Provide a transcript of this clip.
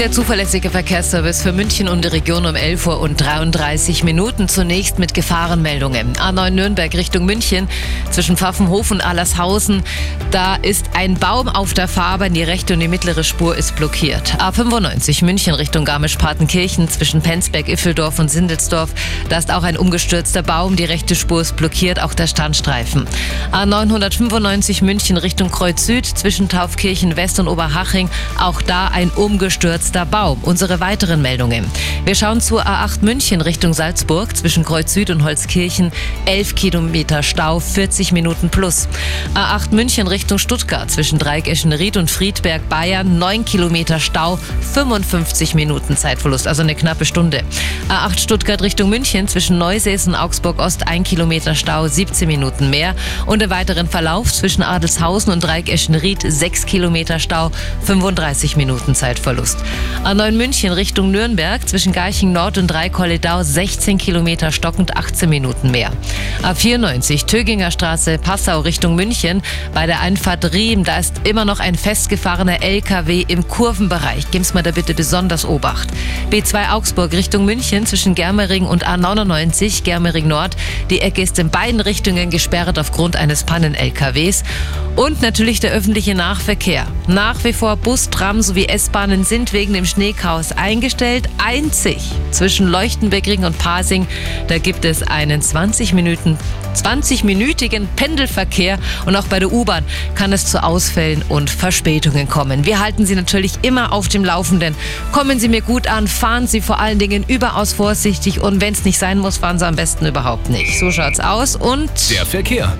Der zuverlässige Verkehrsservice für München und die Region um 11 Uhr und 33 Minuten. Zunächst mit Gefahrenmeldungen. A9 Nürnberg Richtung München zwischen Pfaffenhof und Allershausen. Da ist ein Baum auf der Fahrbahn. Die rechte und die mittlere Spur ist blockiert. A95 München Richtung Garmisch-Partenkirchen zwischen Penzberg, Iffeldorf und Sindelsdorf. Da ist auch ein umgestürzter Baum. Die rechte Spur ist blockiert, auch der Standstreifen. A995 München Richtung Kreuz Süd zwischen Taufkirchen West und Oberhaching. Auch da ein umgestürzter gestürzter Baum. Unsere weiteren Meldungen. Wir schauen zur A8 München Richtung Salzburg zwischen Kreuz Süd und Holzkirchen. 11 Kilometer Stau, 40 Minuten plus. A8 München Richtung Stuttgart zwischen Dreieck Eschenried und Friedberg Bayern. 9 Kilometer Stau, 55 Minuten Zeitverlust, also eine knappe Stunde. A8 Stuttgart Richtung München zwischen Neusees und Augsburg Ost. 1 Kilometer Stau, 17 Minuten mehr. Und der weiteren Verlauf zwischen Adelshausen und Dreieck Eschenried. 6 Kilometer Stau, 35 Minuten Zeitverlust. A9 München Richtung Nürnberg zwischen Garching Nord und Dreikolledau 16 Kilometer stockend 18 Minuten mehr. A94 Töginger Straße Passau Richtung München bei der Einfahrt Riem, da ist immer noch ein festgefahrener LKW im Kurvenbereich. Gib's mal da bitte besonders Obacht. B2 Augsburg Richtung München zwischen Germering und A99 Germering Nord. Die Ecke ist in beiden Richtungen gesperrt aufgrund eines Pannen-LKWs. Und natürlich der öffentliche Nahverkehr. Nach wie vor Bus, Tram sowie S-Bahnen sind wegen dem Schneechaos eingestellt. Einzig zwischen Leuchtenbeckring und Pasing, da gibt es einen 20 Minuten 20-minütigen Pendelverkehr und auch bei der U-Bahn kann es zu Ausfällen und Verspätungen kommen. Wir halten Sie natürlich immer auf dem Laufenden. Kommen Sie mir gut an, fahren Sie vor allen Dingen überaus vorsichtig und wenn es nicht sein muss, fahren Sie am besten überhaupt nicht. So schaut's aus und der Verkehr.